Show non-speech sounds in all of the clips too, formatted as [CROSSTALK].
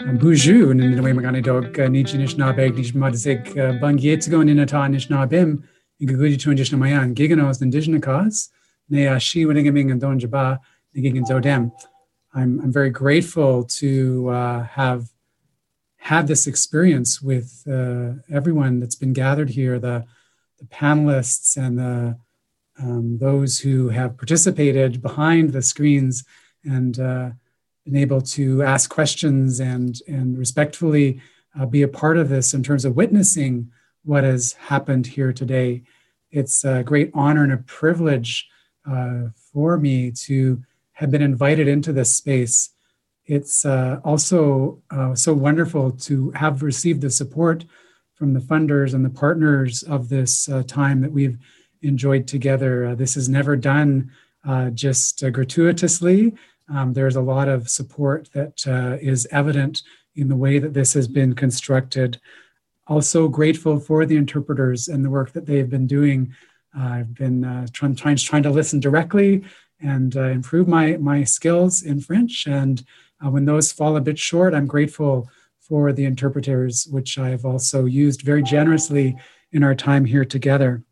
Buju in the way magani dog nichi nishnabeg nishmadzik bangietzigo ninata nishnabim igagudi tu nishnamayang giganos indigenous cause ne shi winningaming and don jaba nigigin zodem. I'm I'm very grateful to uh, have had this experience with uh, everyone that's been gathered here, the the panelists and the um, those who have participated behind the screens and uh, been able to ask questions and, and respectfully uh, be a part of this in terms of witnessing what has happened here today. It's a great honor and a privilege uh, for me to have been invited into this space. It's uh, also uh, so wonderful to have received the support from the funders and the partners of this uh, time that we've enjoyed together. Uh, this is never done just gratuitously. Um, there's a lot of support that uh, is evident in the way that this has been constructed. Also, grateful for the interpreters and the work that they've been doing. I've been uh, trying, trying, trying to listen directly and uh, improve my, my skills in French. And when those fall a bit short, I'm grateful for the interpreters, which I've also used very generously in our time here together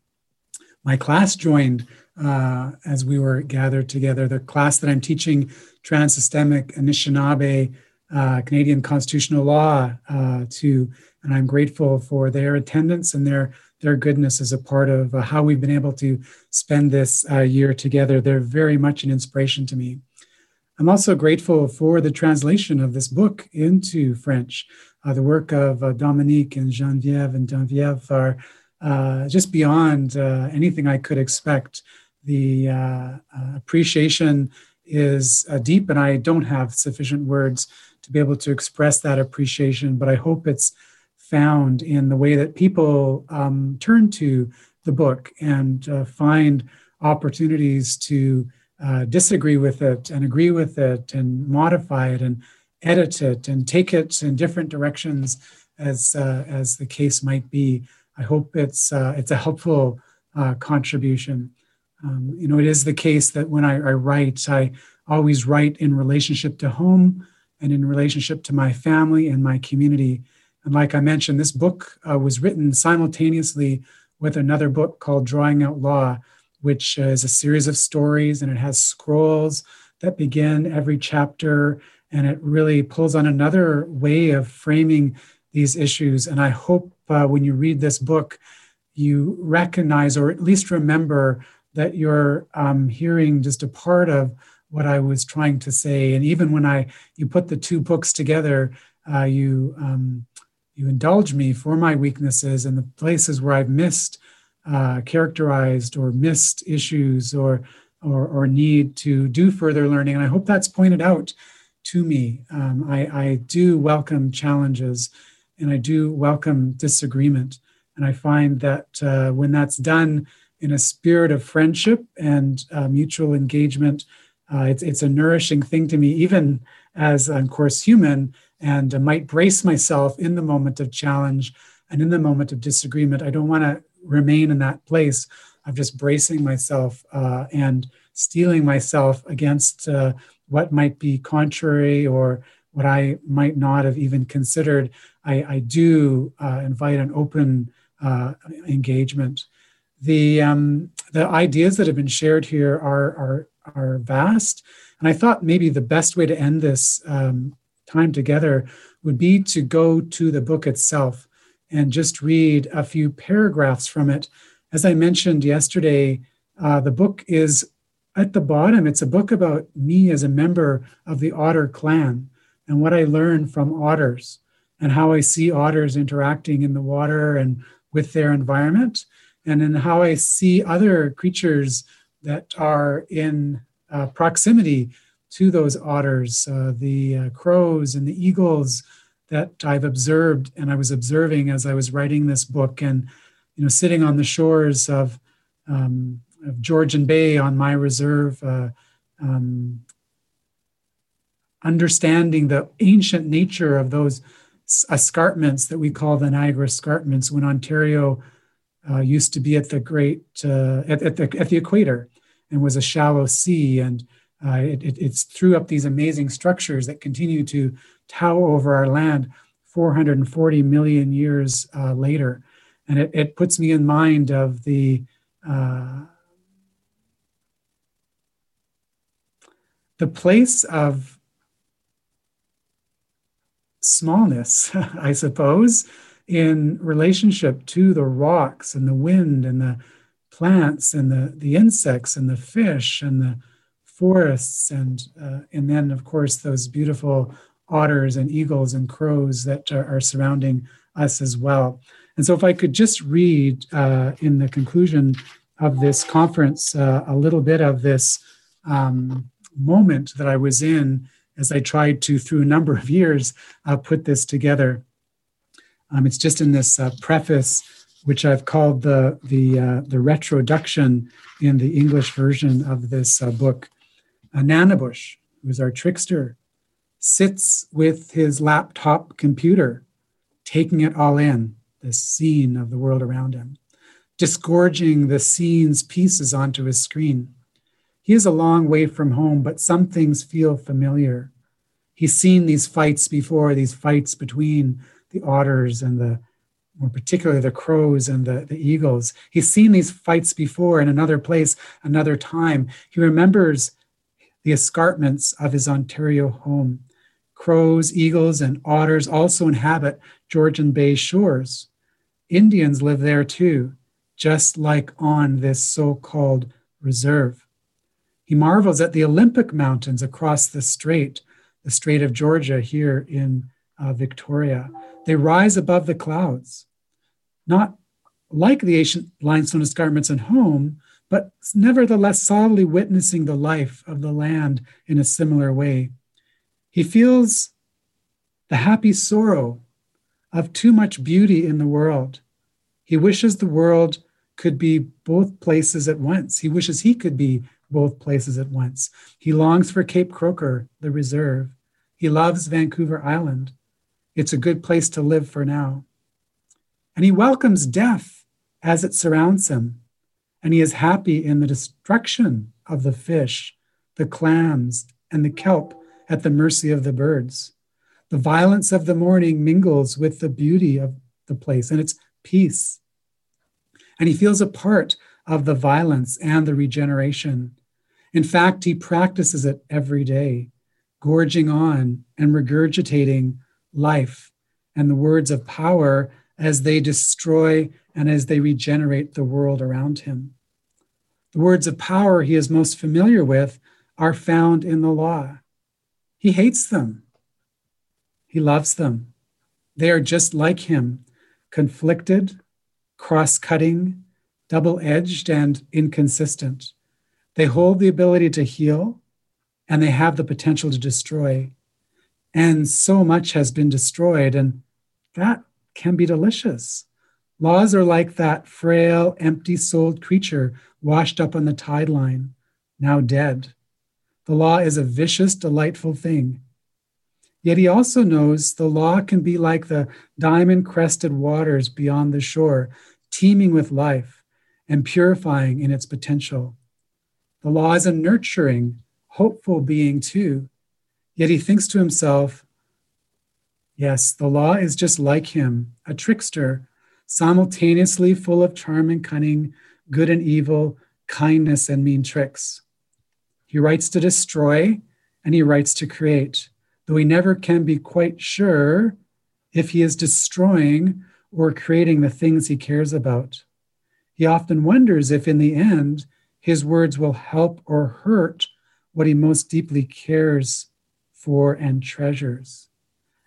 my class joined uh, as we were gathered together. The class that I'm teaching, Transsystemic Anishinaabe uh, Canadian Constitutional Law, uh, to, and I'm grateful for their attendance and their their goodness as a part of uh, how we've been able to spend this uh, year together. They're very much an inspiration to me. I'm also grateful for the translation of this book into French. Uh, the work of Dominique and Geneviève and Geneviève are uh, just beyond uh, anything I could expect. The uh, uh appreciation is uh, deep, and I don't have sufficient words to be able to express that appreciation, but I hope it's found in the way that people um, turn to the book and find opportunities to disagree with it and agree with it and modify it and edit it and take it in different directions as, as the case might be. I hope it's uh, it's a helpful uh, contribution. Um, you know, it is the case that when I, I, write, I always write in relationship to home and in relationship to my family and my community. And like I mentioned, this book uh, was written simultaneously with another book called Drawing Out Law, which is a series of stories and it has scrolls that begin every chapter. And it really pulls on another way of framing these issues. And I hope uh, when you read this book, you recognize or at least remember that you're um, hearing just a part of what I was trying to say. And even when I you put the two books together, uh, you um, you indulge me for my weaknesses and the places where I've missed uh, characterized or missed issues or, or, or need to do further learning. And I hope that's pointed out to me. Um, I, I do welcome challenges and I do welcome disagreement. And I find that uh, when that's done in a spirit of friendship and uh, mutual engagement, uh, it's, it's a nourishing thing to me, even as, of course, human, and uh, might brace myself in the moment of challenge and in the moment of disagreement. I don't want to remain in that place of just bracing myself uh, and steeling myself against uh, what might be contrary or what I might not have even considered, I, I do uh, invite an open uh, engagement. The, um, the ideas that have been shared here are, are, are vast. And I thought maybe the best way to end this um, time together would be to go to the book itself and just read a few paragraphs from it. As I mentioned yesterday, uh, the book is at the bottom. It's a book about me as a member of the Otter clan and what I learned from otters and how I see otters interacting in the water and with their environment, and in how I see other creatures that are in uh, proximity to those otters, uh, the uh, crows and the eagles that I've observed and I was observing as I was writing this book, and you know, sitting on the shores of, um, of Georgian Bay on my reserve. Uh, um, understanding the ancient nature of those escarpments that we call the Niagara escarpments when Ontario uh, used to be at the great uh, at, at, the, at the equator and was a shallow sea and uh, it, it, it's threw up these amazing structures that continue to tower over our land 440 million years uh, later. And it, it, puts me in mind of the uh, the place of smallness, [LAUGHS] I suppose, in relationship to the rocks and the wind and the plants and the, the insects and the fish and the forests and uh, and then of course those beautiful otters and eagles and crows that are, are surrounding us as well. And so, if I could just read uh, in the conclusion of this conference uh, a little bit of this um, moment that I was in as I tried to, through a number of years, uh, put this together. Um, it's just in this uh, preface, which I've called the the uh, the retroduction in the English version of this uh, book. Nanabush, who is our trickster, sits with his laptop computer, taking it all in, the scene of the world around him, disgorging the scene's pieces onto his screen. He is a long way from home, but some things feel familiar. He's seen these fights before, these fights between the otters and the, more particularly the crows and the, the eagles. He's seen these fights before in another place, another time. He remembers the escarpments of his Ontario home. Crows, eagles, and otters also inhabit Georgian Bay shores. Indians live there too, just like on this so called reserve. He marvels at the Olympic Mountains across the strait, the Strait of Georgia here in uh, Victoria. They rise above the clouds, not like the ancient limestone escarpments at home, but nevertheless solidly witnessing the life of the land in a similar way. He feels the happy sorrow of too much beauty in the world. He wishes the world could be both places at once. He wishes he could be both places at once. He longs for Cape Croker, the reserve. He loves Vancouver Island. It's a good place to live for now. And he welcomes death as it surrounds him. And he is happy in the destruction of the fish, the clams, and the kelp at the mercy of the birds. The violence of the morning mingles with the beauty of the place and its peace. And he feels a part of the violence and the regeneration. In fact, he practices it every day, gorging on and regurgitating life and the words of power as they destroy and as they regenerate the world around him. The words of power he is most familiar with are found in the law. He hates them. He loves them. They are just like him, conflicted, cross cutting, double edged, and inconsistent. They hold the ability to heal and they have the potential to destroy. And so much has been destroyed, and that can be delicious. Laws are like that frail, empty souled creature washed up on the tide line, now dead. The law is a vicious, delightful thing. Yet he also knows the law can be like the diamond crested waters beyond the shore, teeming with life and purifying in its potential. The law is a nurturing, hopeful being too. Yet he thinks to himself, yes, the law is just like him, a trickster, simultaneously full of charm and cunning, good and evil, kindness and mean tricks. He writes to destroy and he writes to create, though he never can be quite sure if he is destroying or creating the things he cares about. He often wonders if, in the end, his words will help or hurt what he most deeply cares for and treasures.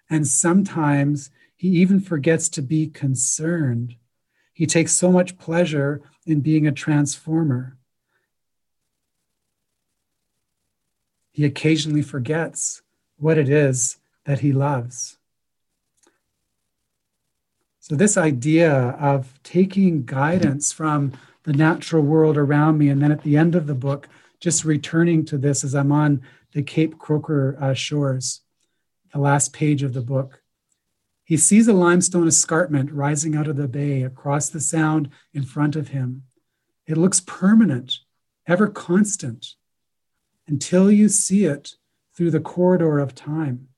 And sometimes he even forgets to be concerned. He takes so much pleasure in being a transformer. He occasionally forgets what it is that he loves. So, this idea of taking guidance from the natural world around me. And then at the end of the book, just returning to this as I'm on the Cape Croker uh, shores, the last page of the book. He sees a limestone escarpment rising out of the bay across the sound in front of him. It looks permanent, ever constant, until you see it through the corridor of time.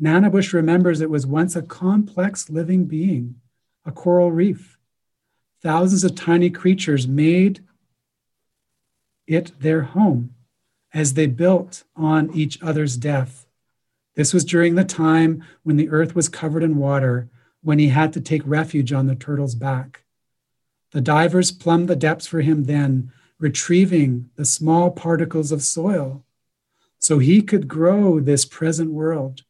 Nanabush remembers it was once a complex living being, a coral reef. Thousands of tiny creatures made it their home as they built on each other's death. This was during the time when the earth was covered in water, when he had to take refuge on the turtle's back. The divers plumbed the depths for him then, retrieving the small particles of soil so he could grow this present world.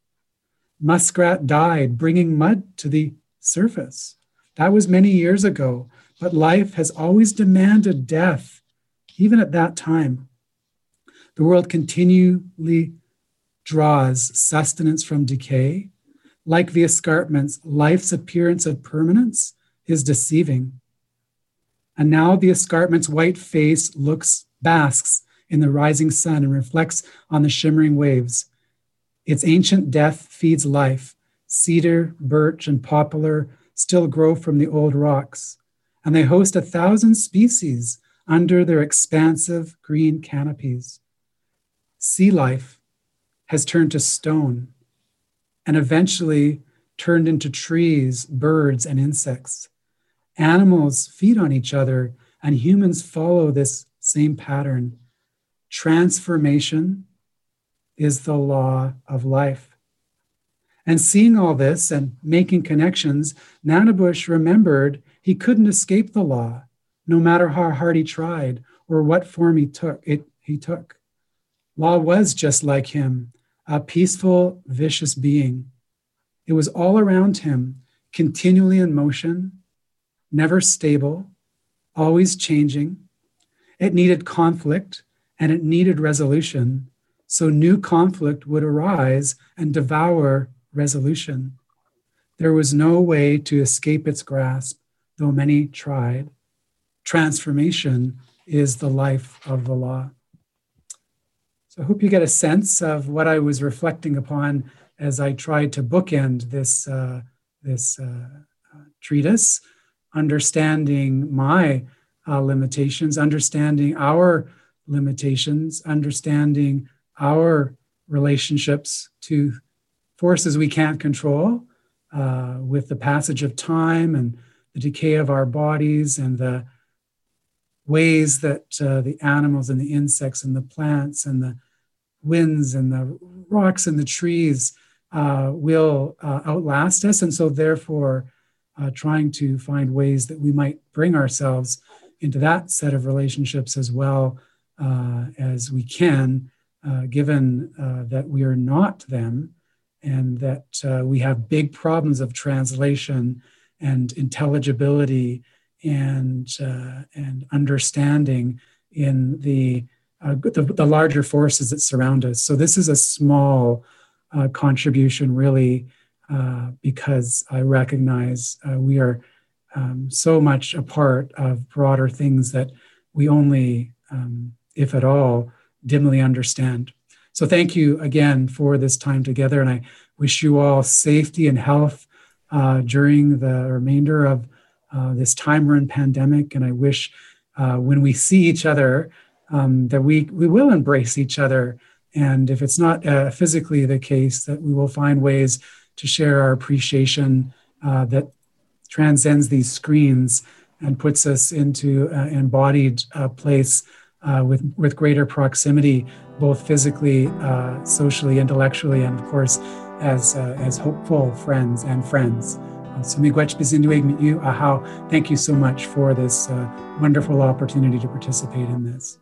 Muskrat died, bringing mud to the surface. That was many years ago, but life has always demanded death, even at that time. The world continually draws sustenance from decay. Like the escarpments, life's appearance of permanence is deceiving. And now the escarpment's white face looks, basks in the rising sun and reflects on the shimmering waves. Its ancient death feeds life. Cedar, birch, and poplar still grow from the old rocks, and they host a thousand species under their expansive green canopies. Sea life has turned to stone and eventually turned into trees, birds, and insects. Animals feed on each other, and humans follow this same pattern. Transformation is the law of life. And seeing all this and making connections, Nanabush remembered he couldn't escape the law, no matter how hard he tried or what form he took. It, he took. Law was just like him, a peaceful, vicious being. It was all around him, continually in motion, never stable, always changing. It needed conflict and it needed resolution. So new conflict would arise and devour resolution. There was no way to escape its grasp, though many tried. Transformation is the life of the law. So I hope you get a sense of what I was reflecting upon as I tried to bookend this, uh, this uh, treatise understanding my uh, limitations, understanding our limitations, understanding our relationships to forces we can't control uh, with the passage of time and the decay of our bodies and the ways that uh, the animals and the insects and the plants and the winds and the rocks and the trees uh, will uh, outlast us. And so, therefore, uh, trying to find ways that we might bring ourselves into that set of relationships as well uh, as we can, uh, given that we are not them and that we have big problems of translation and intelligibility and, uh, and understanding in the, the, the, larger forces that surround us. So, this is a small contribution, really, uh, because I recognize uh, we are um, so much a part of broader things that we only, um, if at all, dimly understand. So, thank you again for this time together, and I wish you all safety and health uh, during the remainder of uh, this time we're in pandemic. And I wish uh, when we see each other um, that we we will embrace each other, and if it's not uh, physically the case, that we will find ways to share our appreciation uh, that transcends these screens and puts us into an embodied place with, with greater proximity, both physically, socially, intellectually, and of course, as, uh, as hopeful friends and friends. Uh, so, thank you so much for this wonderful opportunity to participate in this.